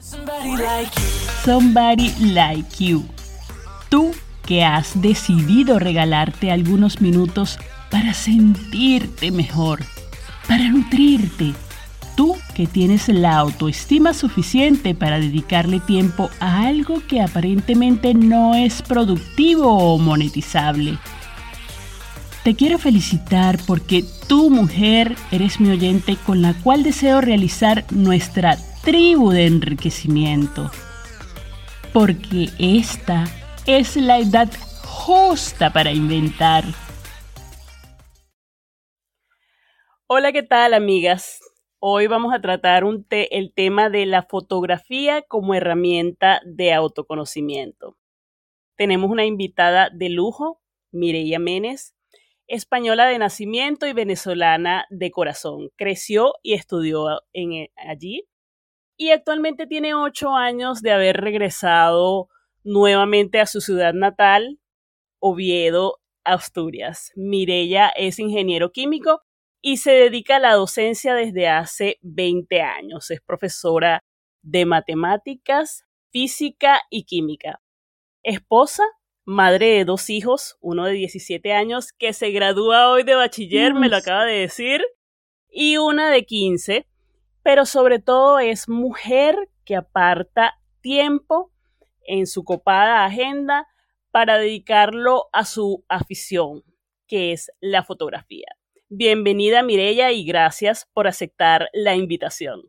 Somebody like you. Tú que has decidido regalarte algunos minutos para sentirte mejor, para nutrirte. Tú que tienes la autoestima suficiente para dedicarle tiempo a algo que aparentemente no es productivo o monetizable. Te quiero felicitar porque tú, mujer, eres mi oyente con la cual deseo realizar nuestra tribu de enriquecimiento. Porque esta es la edad justa para inventar. Hola, ¿qué tal amigas? Hoy vamos a tratar el tema de la fotografía como herramienta de autoconocimiento. Tenemos una invitada de lujo, Mireia Menes, española de nacimiento y venezolana de corazón. Creció y estudió en, allí y actualmente tiene ocho años de haber regresado nuevamente a su ciudad natal, Oviedo, Asturias. Mirella es ingeniero químico y se dedica a la docencia desde hace 20 años. Es profesora de matemáticas, física y química. Esposa, madre de dos hijos, uno de 17 años que se gradúa hoy de bachiller, me lo acaba de decir, y una de 15, pero sobre todo es mujer que aparta tiempo en su copada agenda para dedicarlo a su afición, que es la fotografía. Bienvenida Mirella y gracias por aceptar la invitación.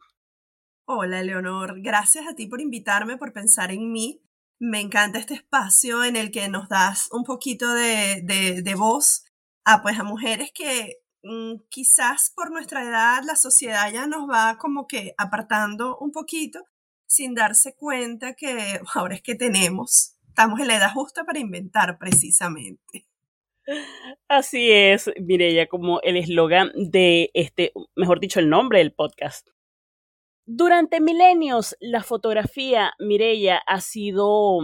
Hola Leonor, gracias a ti por invitarme, por pensar en mí. Me encanta este espacio en el que nos das un poquito de, de, voz a, pues, a mujeres que quizás por nuestra edad la sociedad ya nos va como que apartando un poquito sin darse cuenta que ahora es que tenemos, estamos en la edad justa para inventar precisamente. Así es, Mireya, como el eslogan de este, mejor dicho, el nombre del podcast. Durante milenios, la fotografía, Mireya, ha sido,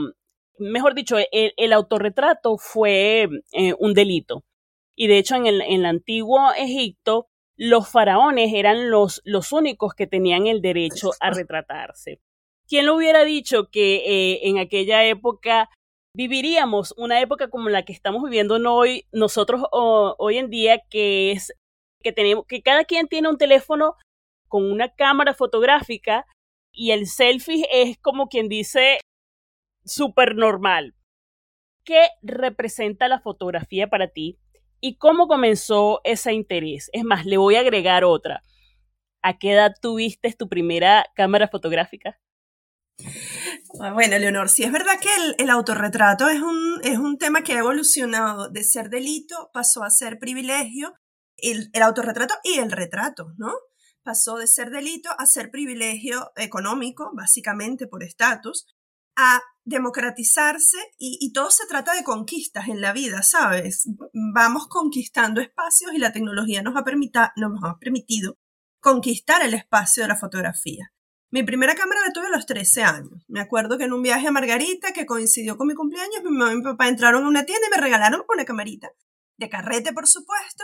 mejor dicho, el, autorretrato fue eh, un delito. Y de hecho, en el, en el antiguo Egipto, los faraones eran los, los únicos que tenían el derecho a retratarse. ¿Quién lo hubiera dicho que eh, en aquella época viviríamos una época como la que estamos viviendo hoy, nosotros hoy en día, que es que tenemos, que cada quien tiene un teléfono con una cámara fotográfica y el selfie es como quien dice súper normal. ¿Qué representa la fotografía para ti y cómo comenzó ese interés? Es más, le voy a agregar otra. ¿A qué edad tuviste tu primera cámara fotográfica? Ah, bueno, Leonor, sí es verdad que el, autorretrato es un, es un tema que ha evolucionado de ser delito, pasó a ser privilegio, el, el autorretrato y el retrato, ¿no? Pasó de ser delito a ser privilegio económico, básicamente por estatus, a democratizarse y, todo se trata de conquistas en la vida, ¿sabes? Vamos conquistando espacios y la tecnología nos ha, nos ha permitido conquistar el espacio de la fotografía. Mi primera cámara la tuve a los 13 años. Me acuerdo que en un viaje a Margarita, que coincidió con mi cumpleaños, mi mamá y mi papá entraron a una tienda y me regalaron una camarita. De carrete, por supuesto.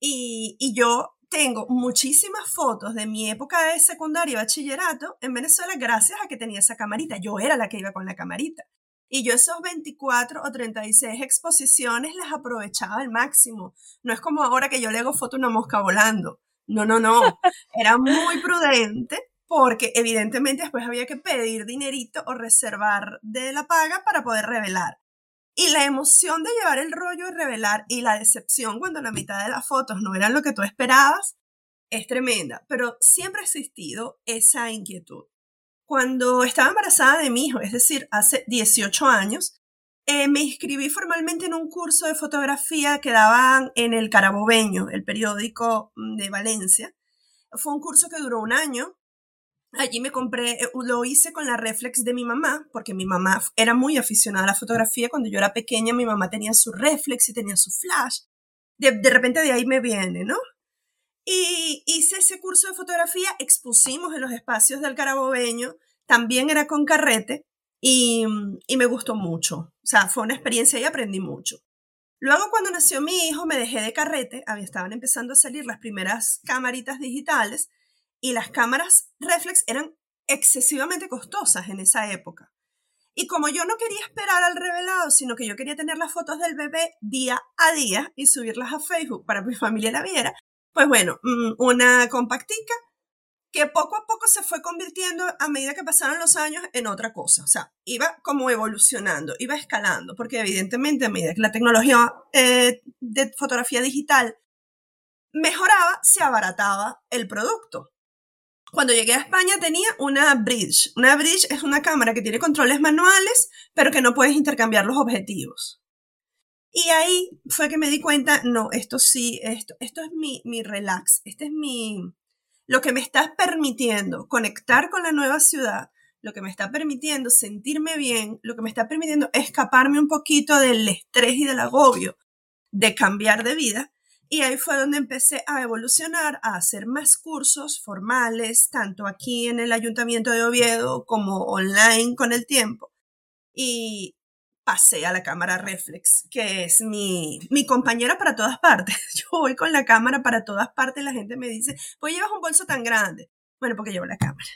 Y yo tengo muchísimas fotos de mi época de secundaria y bachillerato en Venezuela gracias a que tenía esa camarita. Yo era la que iba con la camarita. Y yo esos 24 o 36 exposiciones las aprovechaba al máximo. No es como ahora que yo le hago foto a una mosca volando. No, no, no. Era muy prudente porque evidentemente después había que pedir dinerito o reservar de la paga para poder revelar. Y la emoción de llevar el rollo y revelar y la decepción cuando la mitad de las fotos no eran lo que tú esperabas es tremenda, pero siempre ha existido esa inquietud. Cuando estaba embarazada de mi hijo, es decir, hace 18 años, eh, me inscribí formalmente en un curso de fotografía que daban en el Carabobeño, el periódico mm, de Valencia. Fue un curso que duró un año, Allí me compré, eh, lo hice con la reflex de mi mamá, porque mi mamá era muy aficionada a la fotografía. Cuando yo era pequeña, mi mamá tenía su reflex y tenía su flash. De, de repente de ahí me viene, ¿no? Y hice ese curso de fotografía, expusimos en los espacios del Carabobeño, también era con carrete y, y me gustó mucho. O sea, fue una experiencia y aprendí mucho. Luego, cuando nació mi hijo, me dejé de carrete, había, estaban empezando a salir las primeras camaritas digitales y las cámaras reflex eran excesivamente costosas en esa época. Y como yo no quería esperar al revelado, sino que yo quería tener las fotos del bebé día a día y subirlas a Facebook para que mi familia la viera, pues bueno, mm, una compactica que poco a poco se fue convirtiendo a medida que pasaron los años en otra cosa. O sea, iba como evolucionando, iba escalando, porque evidentemente a medida que la tecnología eh, de fotografía digital mejoraba, se abarataba el producto. Cuando llegué a España tenía una bridge. Una bridge es una cámara que tiene controles manuales, pero que no puedes intercambiar los objetivos. Y ahí fue que me di cuenta, no, esto sí, esto, esto es mi, mi relax, este es mi, lo que me está permitiendo conectar con la nueva ciudad, lo que me está permitiendo sentirme bien, lo que me está permitiendo escaparme un poquito del estrés y del agobio de cambiar de vida y ahí fue donde empecé a evolucionar, a hacer más cursos formales, tanto aquí en el Ayuntamiento de Oviedo como online con el tiempo. Y pasé a la cámara reflex, que es mi, mi compañera para todas partes. Yo voy con la cámara para todas partes. La gente me dice, pues llevas un bolso tan grande. Bueno, porque llevo la cámara.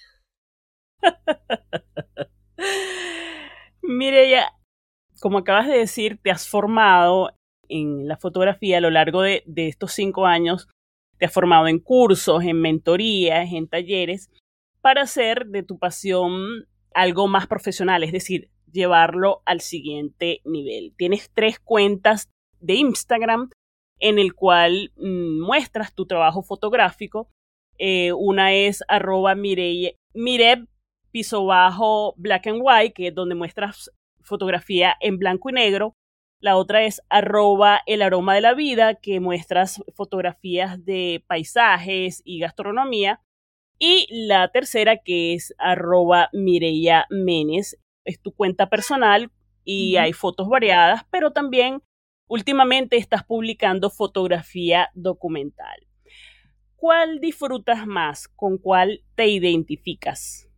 Mire, ya, como acabas de decir, te has formado en la fotografía a lo largo de, estos cinco años. Te has formado en cursos, en mentorías, en talleres, para hacer de tu pasión algo más profesional, es decir, llevarlo al siguiente nivel. Tienes tres cuentas de Instagram en el cual mm, muestras tu trabajo fotográfico. Eh, una es arroba mire, piso bajo black and white, que es donde muestras fotografía en blanco y negro. La otra es arroba el aroma de la vida, que muestras fotografías de paisajes y gastronomía. Y la tercera, que es arroba Mireya Menes, es tu cuenta personal y hay fotos variadas, pero también últimamente estás publicando fotografía documental. ¿Cuál disfrutas más? ¿Con cuál te identificas?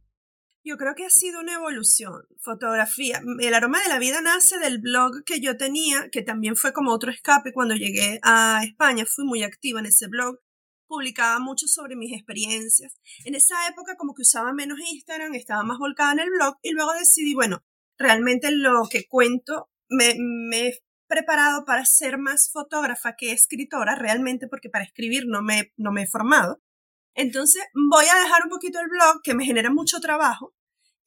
Yo creo que ha sido una evolución. Fotografía. El aroma de la vida nace del blog que yo tenía, que también fue como otro escape cuando llegué a España. Fui muy activa en ese blog. Publicaba mucho sobre mis experiencias. En esa época como que usaba menos Instagram, estaba más volcada en el blog y luego decidí, bueno, realmente lo que cuento me, me he preparado para ser más fotógrafa que escritora, realmente porque para escribir no me, no me he formado. Entonces voy a dejar un poquito el blog que me genera mucho trabajo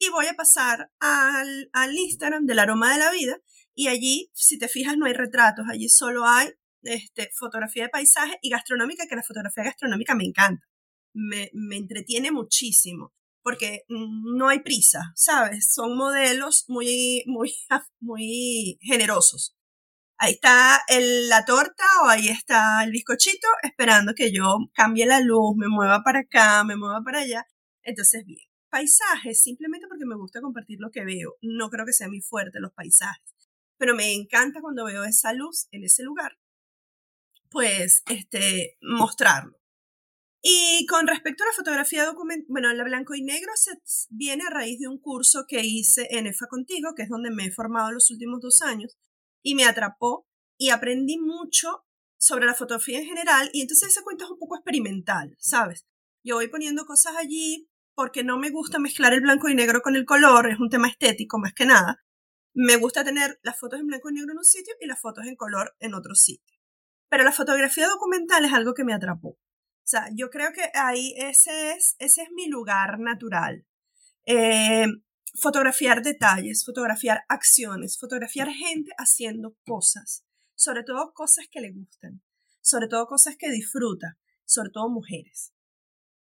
y voy a pasar al, Instagram del aroma de la vida y allí, si te fijas, no hay retratos, allí solo hay este, fotografía de paisaje y gastronómica, que la fotografía gastronómica me encanta, me, me entretiene muchísimo porque no hay prisa, ¿sabes? Son modelos muy, muy, muy generosos ahí está la torta o ahí está el bizcochito esperando que yo cambie la luz, me mueva para acá, me mueva para allá. Entonces, bien, paisajes, simplemente porque me gusta compartir lo que veo. No creo que sea muy fuerte los paisajes, pero me encanta cuando veo esa luz en ese lugar, pues, este, mostrarlo. Y con respecto a la fotografía documental, bueno, la blanco y negro se viene a raíz de un curso que hice en EFA Contigo, que es donde me he formado los últimos dos años, y me atrapó y aprendí mucho sobre la fotografía en general y entonces ese cuento es un poco experimental, ¿sabes? Yo voy poniendo cosas allí porque no me gusta mezclar el blanco y negro con el color, es un tema estético más que nada. Me gusta tener las fotos en blanco y negro en un sitio y las fotos en color en otro sitio. Pero la fotografía documental es algo que me atrapó. O sea, yo creo que ahí ese es, ese es mi lugar natural. Eh, fotografiar detalles, fotografiar acciones, fotografiar gente haciendo cosas, sobre todo cosas que le gustan, sobre todo cosas que disfruta, sobre todo mujeres.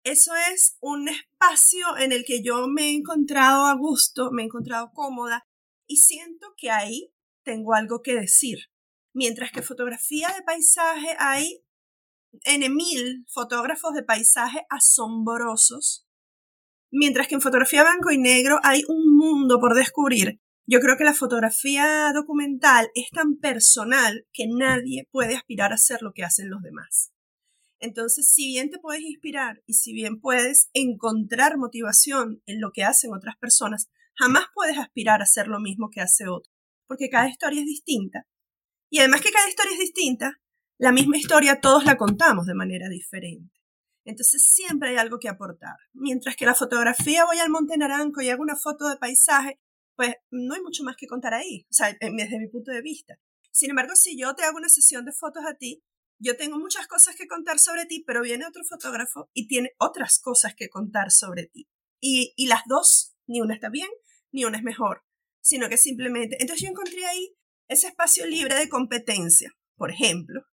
Eso es un espacio en el que yo me he encontrado a gusto, me he encontrado cómoda y siento que ahí tengo algo que decir. Mientras que fotografía de paisaje hay en mil fotógrafos de paisaje asombrosos Mientras que en fotografía blanco y negro hay un mundo por descubrir. Yo creo que la fotografía documental es tan personal que nadie puede aspirar a hacer lo que hacen los demás. Entonces, si bien te puedes inspirar y si bien puedes encontrar motivación en lo que hacen otras personas, jamás puedes aspirar a hacer lo mismo que hace otro, porque cada historia es distinta. Y además que cada historia es distinta, la misma historia todos la contamos de manera diferente. Entonces siempre hay algo que aportar. Mientras que la fotografía voy al Monte Naranco y hago una foto de paisaje, pues no hay mucho más que contar ahí, o sea, desde mi punto de vista. Sin embargo, si yo te hago una sesión de fotos a ti, yo tengo muchas cosas que contar sobre ti, pero viene otro fotógrafo y tiene otras cosas que contar sobre ti. Y, y las dos, ni una está bien, ni una es mejor, sino que simplemente, entonces yo encontré ahí ese espacio libre de competencia, por ejemplo,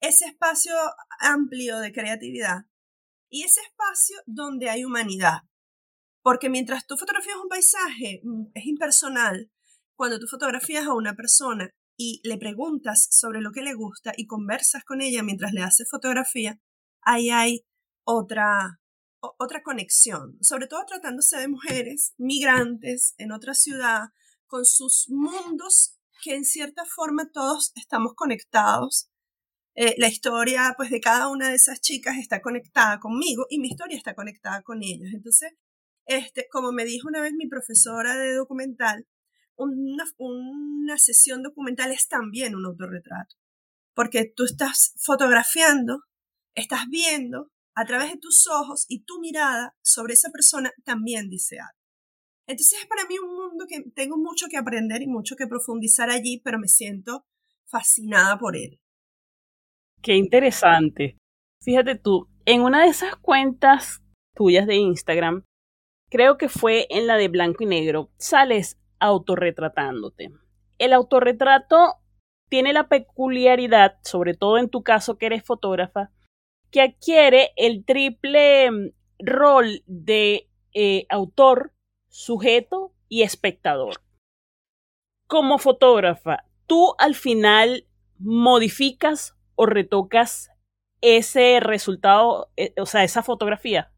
ese espacio amplio de creatividad y ese espacio donde hay humanidad. Porque mientras tú fotografías un paisaje, mm, es impersonal. Cuando tú fotografías a una persona y le preguntas sobre lo que le gusta y conversas con ella mientras le haces fotografía, ahí hay otra, otra conexión, sobre todo tratándose de mujeres migrantes en otra ciudad, con sus mundos que en cierta forma todos estamos conectados. Eh, la historia pues de cada una de esas chicas está conectada conmigo y mi historia está conectada con ellas. Entonces, este, como me dijo una vez mi profesora de documental, una, sesión documental es también un autorretrato, porque tú estás fotografiando, estás viendo a través de tus ojos y tu mirada sobre esa persona también dice algo. Entonces es para mí un mundo que tengo mucho que aprender y mucho que profundizar allí, pero me siento fascinada por él. Qué interesante. Fíjate tú, en una de esas cuentas tuyas de Instagram, creo que fue en la de blanco y negro, sales autorretratándote. El autorretrato tiene la peculiaridad, sobre todo en tu caso que eres fotógrafa, que adquiere el triple mm, rol de eh, autor, sujeto y espectador. Como fotógrafa, tú al final modificas o retocas ese resultado, eh, o sea, esa fotografía.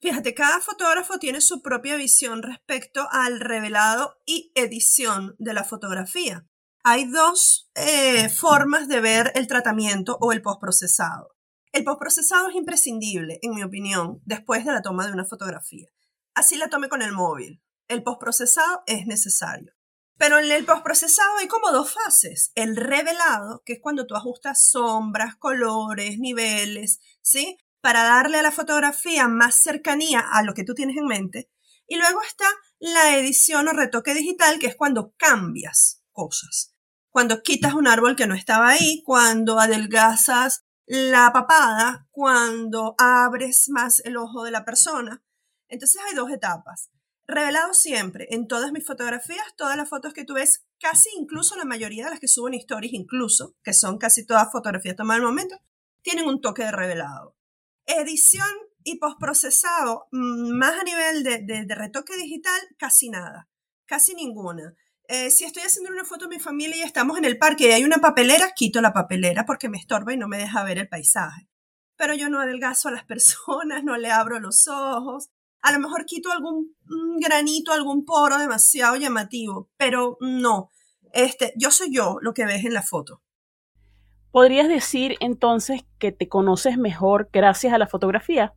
Fíjate, cada fotógrafo tiene su propia visión respecto al revelado y edición de la fotografía. Hay dos eh, formas de ver el tratamiento o el postprocesado. El postprocesado es imprescindible, en mi opinión, después de la toma de una fotografía. Así la tome con el móvil. El postprocesado es necesario. Pero en el postprocesado hay como dos fases. El revelado, que es cuando tú ajustas sombras, colores, niveles, ¿sí? Para darle a la fotografía más cercanía a lo que tú tienes en mente. Y luego está la edición o retoque digital, que es cuando cambias cosas. Cuando quitas un árbol que no estaba ahí, cuando adelgazas la papada, cuando abres más el ojo de la persona. Entonces hay dos etapas. Revelado siempre, en todas mis fotografías, todas las fotos que tú ves, casi incluso la mayoría de las que subo en stories, incluso, que son casi todas fotografías tomadas al momento, tienen un toque de revelado. Edición y postprocesado, mm, más a nivel de, retoque digital, casi nada, casi ninguna. Eh, si estoy haciendo una foto de mi familia y estamos en el parque y hay una papelera, quito la papelera porque me estorba y no me deja ver el paisaje. Pero yo no adelgazo a las personas, no le abro los ojos. A lo mejor quito algún granito, algún poro demasiado llamativo, pero no. Este, yo soy yo lo que ves en la foto. ¿Podrías decir entonces que te conoces mejor gracias a la fotografía?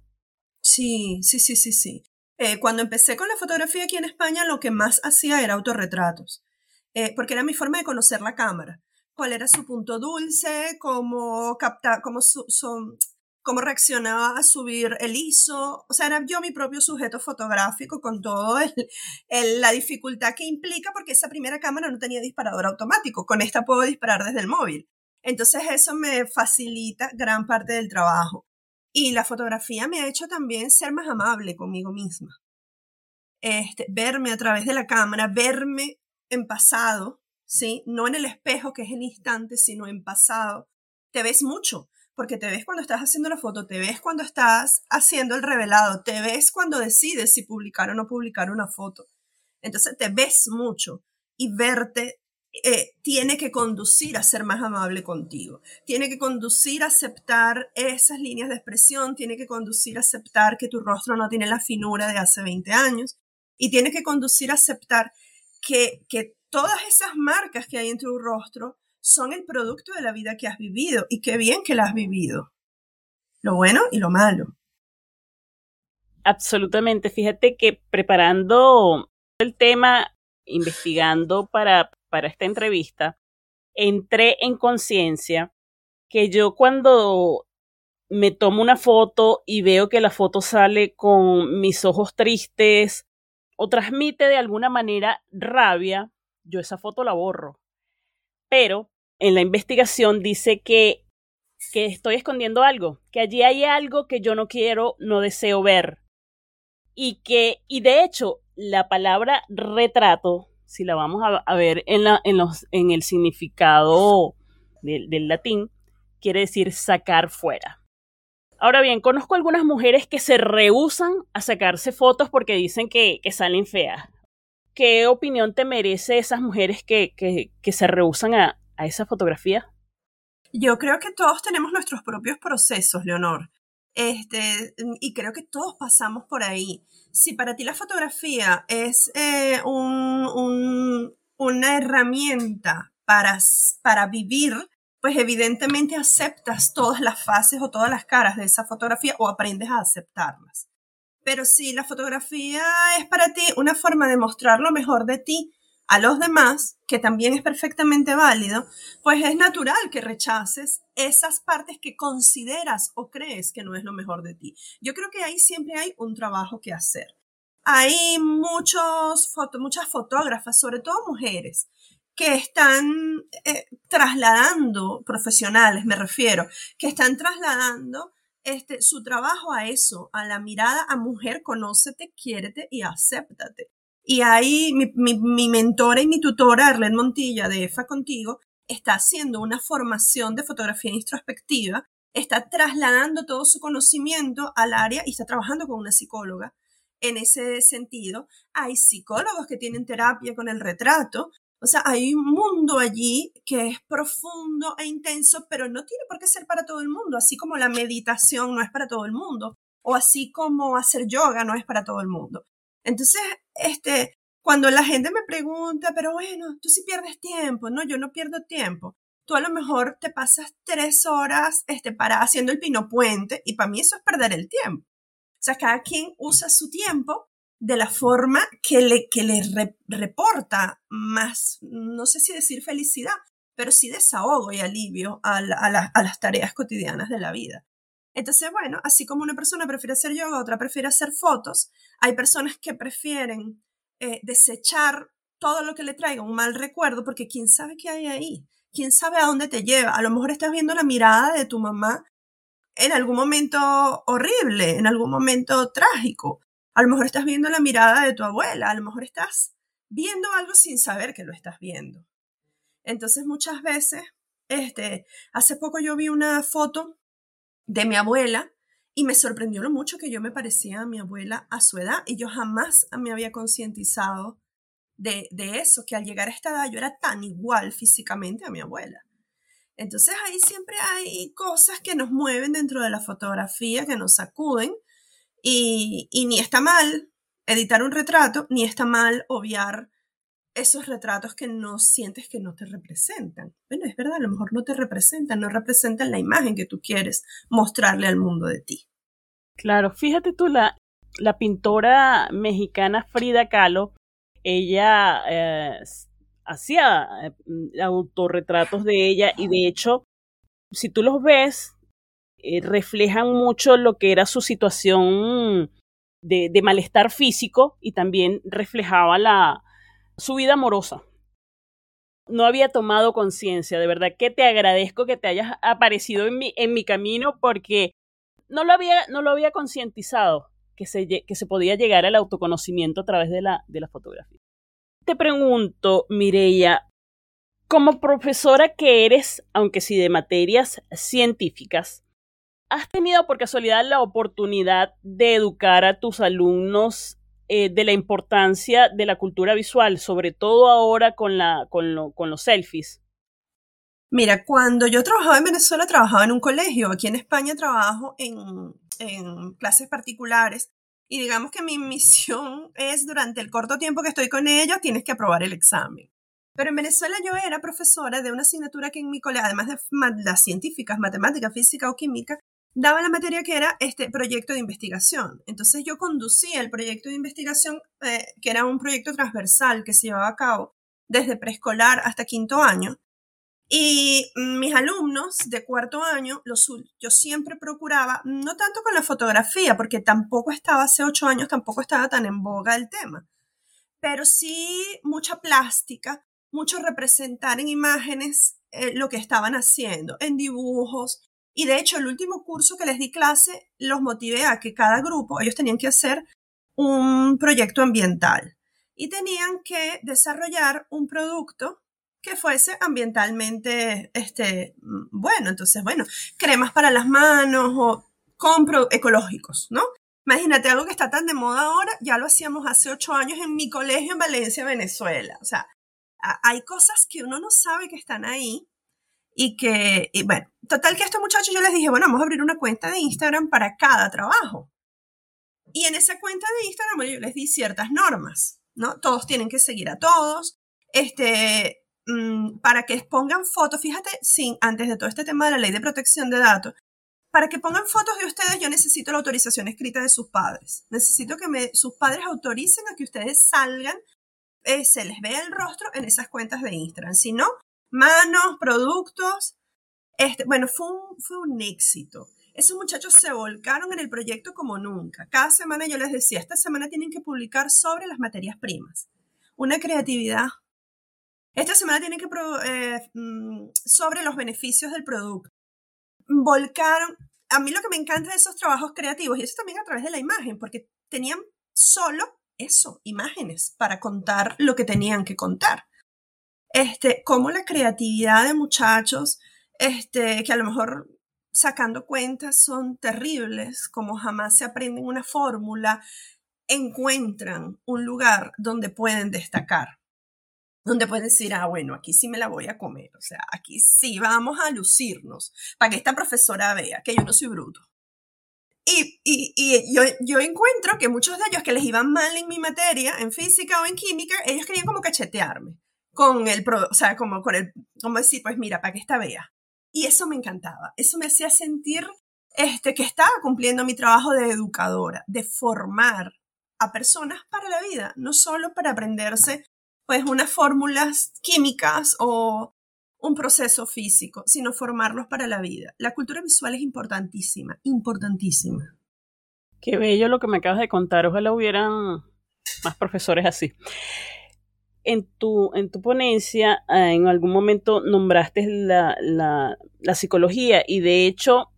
Sí, sí, sí, sí, sí. Eh, cuando empecé con la fotografía aquí en España, lo que más hacía era autorretratos, eh, porque era mi forma de conocer la cámara. Cuál era su punto dulce, cómo captar, cómo, cómo reaccionaba a subir el ISO. O sea, era yo mi propio sujeto fotográfico con todo la dificultad que implica, porque esa primera cámara no tenía disparador automático. Con esta puedo disparar desde el móvil. Entonces eso me facilita gran parte del trabajo. Y la fotografía me ha hecho también ser más amable conmigo misma. Este, verme a través de la cámara, verme en pasado, ¿sí? No en el espejo, que es el instante, sino en pasado. Te ves mucho, porque te ves cuando estás haciendo la foto, te ves cuando estás haciendo el revelado, te ves cuando decides si publicar o no publicar una foto. Entonces te ves mucho y verte eh, tiene que conducir a ser más amable contigo, tiene que conducir a aceptar esas líneas de expresión, tiene que conducir a aceptar que tu rostro no tiene la finura de hace 20 años y tiene que conducir a aceptar que, que todas esas marcas que hay en tu rostro son el producto de la vida que has vivido y qué bien que la has vivido, lo bueno y lo malo. Absolutamente, fíjate que preparando el tema, investigando para para esta entrevista, entré en conciencia que yo cuando me tomo una foto y veo que la foto sale con mis ojos tristes o transmite de alguna manera rabia, yo esa foto la borro. Pero en la investigación dice que, que estoy escondiendo algo, que allí hay algo que yo no quiero, no deseo ver. Y que, y de hecho, la palabra retrato, si la vamos a, ver en, la, en, los, en el significado del latín, quiere decir sacar fuera. Ahora bien, conozco algunas mujeres que se rehusan a sacarse fotos porque dicen que, salen feas. ¿Qué opinión te merece esas mujeres que, que, se rehusan a, a esa fotografía? Yo creo que todos tenemos nuestros propios procesos, Leonor. Este, y creo que todos pasamos por ahí. Si para ti la fotografía es eh, un, una herramienta para, para vivir, pues evidentemente aceptas todas las fases o todas las caras de esa fotografía o aprendes a aceptarlas. Pero si la fotografía es para ti una forma de mostrar lo mejor de ti a los demás, que también es perfectamente válido, pues es natural que rechaces esas partes que consideras o crees que no es lo mejor de ti. Yo creo que ahí siempre hay un trabajo que hacer. Hay muchos muchas fotógrafas, sobre todo mujeres, que están eh, trasladando, profesionales me refiero, que están trasladando este, su trabajo a eso, a la mirada a mujer, conócete, quiérete y acéptate. Y ahí mi, mi, mentora y mi tutora, Arlene Montilla, de EFA Contigo, está haciendo una formación de fotografía introspectiva, está trasladando todo su conocimiento al área y está trabajando con una psicóloga en ese sentido. Hay psicólogos que tienen terapia con el retrato, o sea, hay un mundo allí que es profundo e intenso, pero no tiene por qué ser para todo el mundo, así como la meditación no es para todo el mundo, o así como hacer yoga no es para todo el mundo. Entonces, este, cuando la gente me pregunta, pero bueno, tú sí pierdes tiempo, no, yo no pierdo tiempo. Tú a lo mejor te pasas tres horas este, para haciendo el pino puente y para mí eso es perder el tiempo. O sea, cada quien usa su tiempo de la forma que le, que le reporta más, no sé si decir felicidad, pero sí desahogo y alivio a, las tareas cotidianas de la vida. Entonces, bueno, así como una persona prefiere hacer yoga, otra prefiere hacer fotos, hay personas que prefieren eh, desechar todo lo que le traiga un mal recuerdo, porque quién sabe qué hay ahí, quién sabe a dónde te lleva. A lo mejor estás viendo la mirada de tu mamá en algún momento horrible, en algún momento trágico. A lo mejor estás viendo la mirada de tu abuela, a lo mejor estás viendo algo sin saber que lo estás viendo. Entonces muchas veces, este, hace poco yo vi una foto de mi abuela y me sorprendió lo mucho que yo me parecía a mi abuela a su edad y yo jamás me había concientizado de, de eso, que al llegar a esta edad yo era tan igual físicamente a mi abuela. Entonces ahí siempre hay cosas que nos mueven dentro de la fotografía, que nos sacuden y, ni está mal editar un retrato, ni está mal obviar esos retratos que no sientes que no te representan. Bueno, es verdad, a lo mejor no te representan, no representan la imagen que tú quieres mostrarle al mundo de ti. Claro, fíjate tú, la, la pintora mexicana Frida Kahlo, ella eh, hacía eh, autorretratos de ella y de hecho, si tú los ves, eh, reflejan mucho lo que era su situación de, de malestar físico y también reflejaba la, su vida amorosa. No había tomado conciencia, de verdad que te agradezco que te hayas aparecido en mi, en mi camino porque no lo había, no lo había concientizado que se, que se podía llegar al autoconocimiento a través de la, de fotografía. Te pregunto, Mireia, como profesora que eres, aunque sí de materias científicas, ¿Has tenido por casualidad la oportunidad de educar a tus alumnos eh, de la importancia de la cultura visual, sobre todo ahora con, la, con, con los selfies? Mira, cuando yo trabajaba en Venezuela, trabajaba en un colegio. Aquí en España trabajo en, en clases particulares. Y digamos que mi misión es, durante el corto tiempo que estoy con ellos, tienes que aprobar el examen. Pero en Venezuela yo era profesora de una asignatura que en mi colegio, además de las científicas, matemática, física o química, daba la materia que era este proyecto de investigación. Entonces yo conducía el proyecto de investigación, eh, que era un proyecto transversal que se llevaba a cabo desde preescolar hasta quinto año. Y mis alumnos de cuarto año, los, yo siempre procuraba, no tanto con la fotografía, porque tampoco estaba, hace ocho años tampoco estaba tan en boga el tema, pero sí mucha plástica, mucho representar en imágenes eh, lo que estaban haciendo, en dibujos. Y de hecho, el último curso que les di clase, los motivé a que cada grupo, ellos tenían que hacer un proyecto ambiental y tenían que desarrollar un producto que fuese ambientalmente este, bueno. Entonces, bueno, cremas para las manos o compro ecológicos, ¿no? Imagínate algo que está tan de moda ahora, ya lo hacíamos hace ocho años en mi colegio en Valencia, Venezuela. O sea, hay cosas que uno no sabe que están ahí y que, y bueno, total que a estos muchachos yo les dije, bueno, vamos a abrir una cuenta de Instagram para cada trabajo. Y en esa cuenta de Instagram yo les di ciertas normas, ¿no? Todos tienen que seguir a todos, este, mm, para que pongan fotos, fíjate, sin, antes de todo este tema de la ley de protección de datos, para que pongan fotos de ustedes yo necesito la autorización escrita de sus padres. Necesito que me, sus padres autoricen a que ustedes salgan eh, se les vea el rostro en esas cuentas de Instagram. Si no, manos, productos. Este, bueno, fue un, fue un éxito. Esos muchachos se volcaron en el proyecto como nunca. Cada semana yo les decía, esta semana tienen que publicar sobre las materias primas. Una creatividad. Esta semana tienen que eh, mm, sobre los beneficios del producto. Volcaron. A mí lo que me encanta de esos trabajos creativos, y eso también a través de la imagen, porque tenían solo eso, imágenes, para contar lo que tenían que contar. Este, como la creatividad de muchachos, este, que a lo mejor sacando cuentas son terribles, como jamás se aprenden una fórmula, encuentran un lugar donde pueden destacar, donde pueden decir, ah, bueno, aquí sí me la voy a comer, o sea, aquí sí vamos a lucirnos, para que esta profesora vea que yo no soy bruto. Y yo, yo, encuentro que muchos de ellos que les iban mal en mi materia, en física o en química, ellos querían como cachetearme con el, o sea, como con el, como decir, pues mira, para que esta vea. Y eso me encantaba, eso me hacía sentir este, que estaba cumpliendo mi trabajo de educadora, de formar a personas para la vida, no solo para aprenderse pues unas fórmulas químicas o un proceso físico, sino formarlos para la vida. La cultura visual es importantísima, importantísima. Qué bello lo que me acabas de contar. Ojalá hubieran más profesores así. En tu, en tu ponencia, eh, en algún momento nombraste la, la, psicología y de hecho,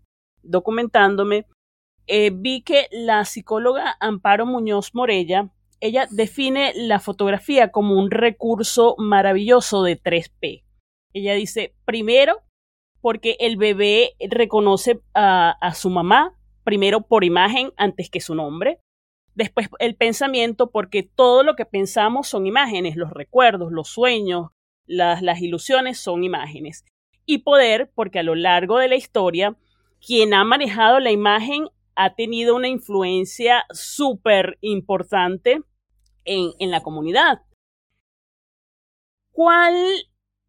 documentándome, eh, vi que la psicóloga Amparo Muñoz Morella, ella define la fotografía como un recurso maravilloso de 3P. Ella dice, primero, porque el bebé reconoce a, a su mamá, primero por imagen antes que su nombre. Después el pensamiento, porque todo lo que pensamos son imágenes, los recuerdos, los sueños, las, las ilusiones son imágenes. Y poder, porque a lo largo de la historia, quien ha manejado la imagen ha tenido una influencia súper importante en, en, la comunidad. ¿Cuál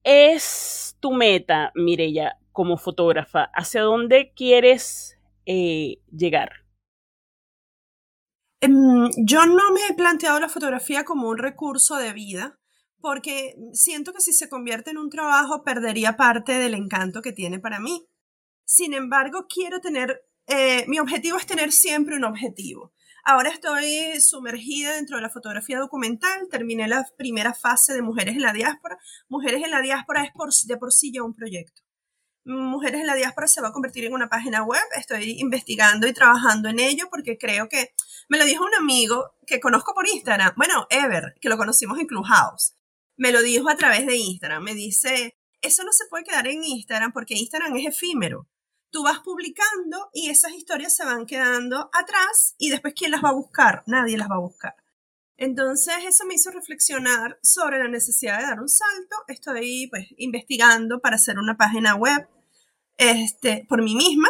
es tu meta, Mirella, como fotógrafa? ¿Hacia dónde quieres eh, llegar? Em, yo no me he planteado la fotografía como un recurso de vida, porque siento que si se convierte en un trabajo perdería parte del encanto que tiene para mí. Sin embargo, quiero tener, eh, mi objetivo es tener siempre un objetivo. Ahora estoy sumergida dentro de la fotografía documental, terminé la primera fase de Mujeres en la Diáspora. Mujeres en la Diáspora es por, de por sí ya un proyecto. Mujeres en la Diáspora se va a convertir en una página web, estoy investigando y trabajando en ello porque creo que, me lo dijo un amigo que conozco por Instagram, bueno, Ever, que lo conocimos en Clubhouse, me lo dijo a través de Instagram, me dice, eso no se puede quedar en Instagram porque Instagram es efímero. Tú vas publicando y esas historias se van quedando atrás y después ¿quién las va a buscar? Nadie las va a buscar. Entonces eso me hizo reflexionar sobre la necesidad de dar un salto. Estoy pues investigando para hacer una página web este, por mí misma.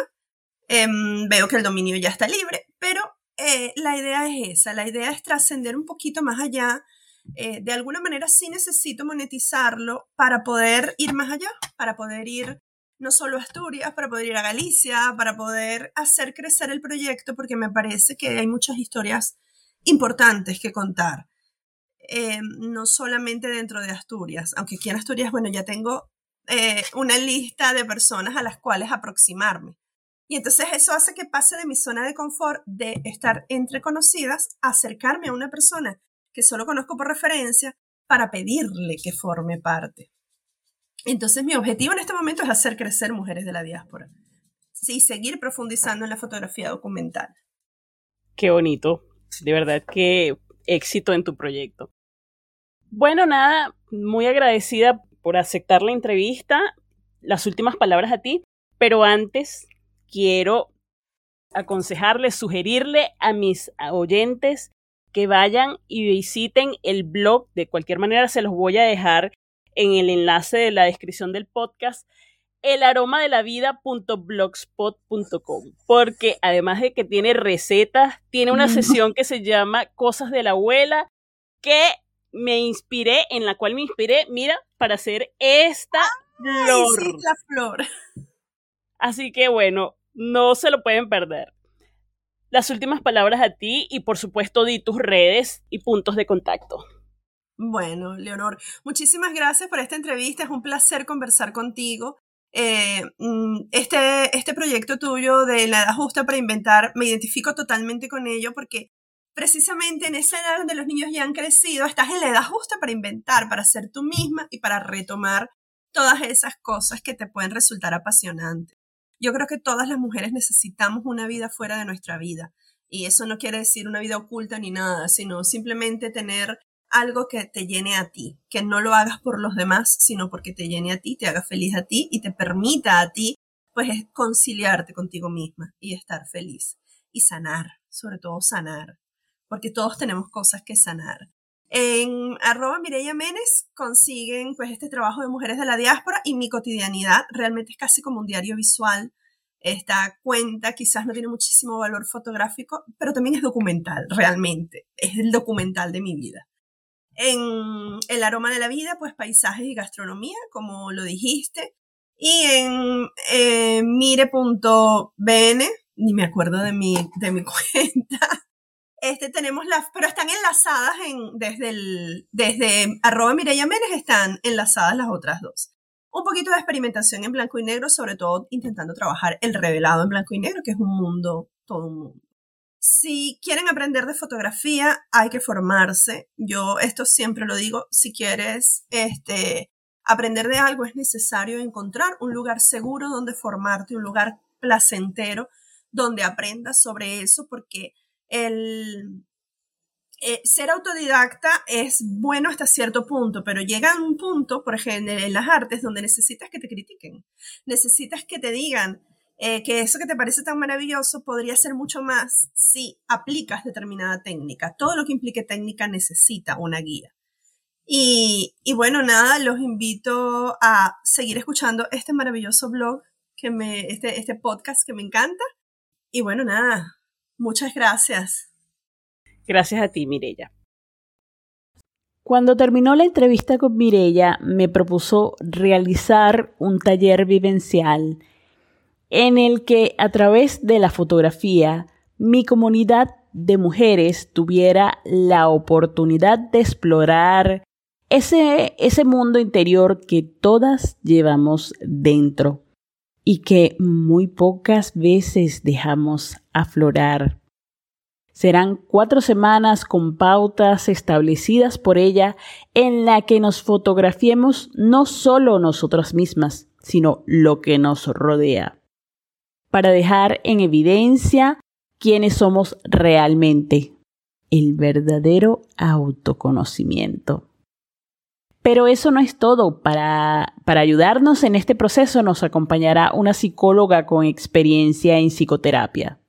Em, veo que el dominio ya está libre, pero eh, la idea es esa, la idea es trascender un poquito más allá. Eh, de alguna manera sí necesito monetizarlo para poder ir más allá, para poder ir no solo a Asturias, para poder ir a Galicia, para poder hacer crecer el proyecto, porque me parece que hay muchas historias importantes que contar. Eh, no solamente dentro de Asturias, aunque aquí en Asturias, bueno, ya tengo eh, una lista de personas a las cuales aproximarme. Y entonces eso hace que pase de mi zona de confort de estar entre conocidas a acercarme a una persona que solo conozco por referencia para pedirle que forme parte. Entonces mi objetivo en este momento es hacer crecer mujeres de la diáspora y seguir profundizando en la fotografía documental. Qué bonito, de verdad que éxito en tu proyecto. Bueno, nada, muy agradecida por aceptar la entrevista. Las últimas palabras a ti, pero antes quiero aconsejarle, sugerirle a mis oyentes que vayan y visiten el blog. De cualquier manera, se los voy a dejar en el enlace de la descripción del podcast elaromadelavida.blogspot.com porque además de que tiene recetas, tiene una sesión que se llama Cosas de la abuela que me inspiré, en la cual me inspiré, mira, para hacer esta flor. la flor. Así que bueno, no se lo pueden perder. Las últimas palabras a ti y por supuesto di tus redes y puntos de contacto. Bueno, Leonor, muchísimas gracias por esta entrevista. Es un placer conversar contigo. Eh, mm, este, este proyecto tuyo de la edad justa para inventar, me identifico totalmente con ello porque precisamente en esa edad donde los niños ya han crecido, estás en la edad justa para inventar, para ser tú misma y para retomar todas esas cosas que te pueden resultar apasionantes. Yo creo que todas las mujeres necesitamos una vida fuera de nuestra vida. Y eso no quiere decir una vida oculta ni nada, sino simplemente tener algo que te llene a ti, que no lo hagas por los demás, sino porque te llene a ti, te haga feliz a ti y te permita a ti, pues, conciliarte contigo misma y estar feliz y sanar, sobre todo sanar porque todos tenemos cosas que sanar. En arroba Mireya Menes consiguen pues este trabajo de mujeres de la diáspora y mi cotidianidad realmente es casi como un diario visual. Esta cuenta quizás no tiene muchísimo valor fotográfico, pero también es documental, realmente. Es el documental de mi vida. En El aroma de la vida, pues paisajes y gastronomía, como lo dijiste. Y en eh, mire.bn, ni me acuerdo de mi, de mi cuenta, este, tenemos las, pero están enlazadas en, desde el, desde arroba Mireya Menes están enlazadas las otras dos. Un poquito de experimentación en blanco y negro, sobre todo intentando trabajar el revelado en blanco y negro, que es un mundo, todo un mundo. Si quieren aprender de fotografía, hay que formarse. Yo esto siempre lo digo, si quieres este, aprender de algo es necesario encontrar un lugar seguro donde formarte, un lugar placentero donde aprendas sobre eso, porque el eh, ser autodidacta es bueno hasta cierto punto, pero llega un punto, por ejemplo, en las artes, donde necesitas que te critiquen, necesitas que te digan eh, que eso que te parece tan maravilloso podría ser mucho más si aplicas determinada técnica. Todo lo que implique técnica necesita una guía. Y, y bueno, nada, los invito a seguir escuchando este maravilloso blog, que me, este, este podcast que me encanta. Y bueno, nada, Muchas gracias. Gracias a ti, Mirella. Cuando terminó la entrevista con Mirella, me propuso realizar un taller vivencial en el que a través de la fotografía mi comunidad de mujeres tuviera la oportunidad de explorar ese, ese mundo interior que todas llevamos dentro y que muy pocas veces dejamos aflorar. Serán cuatro semanas con pautas establecidas por ella en la que nos fotografiemos no solo nosotras mismas, sino lo que nos rodea, para dejar en evidencia quiénes somos realmente, el verdadero autoconocimiento. Pero eso no es todo. Para, para ayudarnos en este proceso nos acompañará una psicóloga con experiencia en psicoterapia.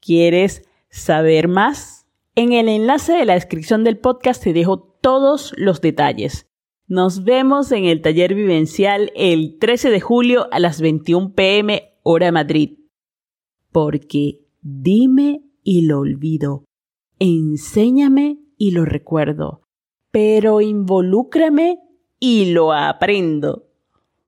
¿Quieres saber más? En el enlace de la descripción del podcast te dejo todos los detalles. Nos vemos en el taller vivencial el 13 de julio a las 21 pm hora Madrid. Porque dime y lo olvido. Enséñame y lo recuerdo pero involúcrame y lo aprendo.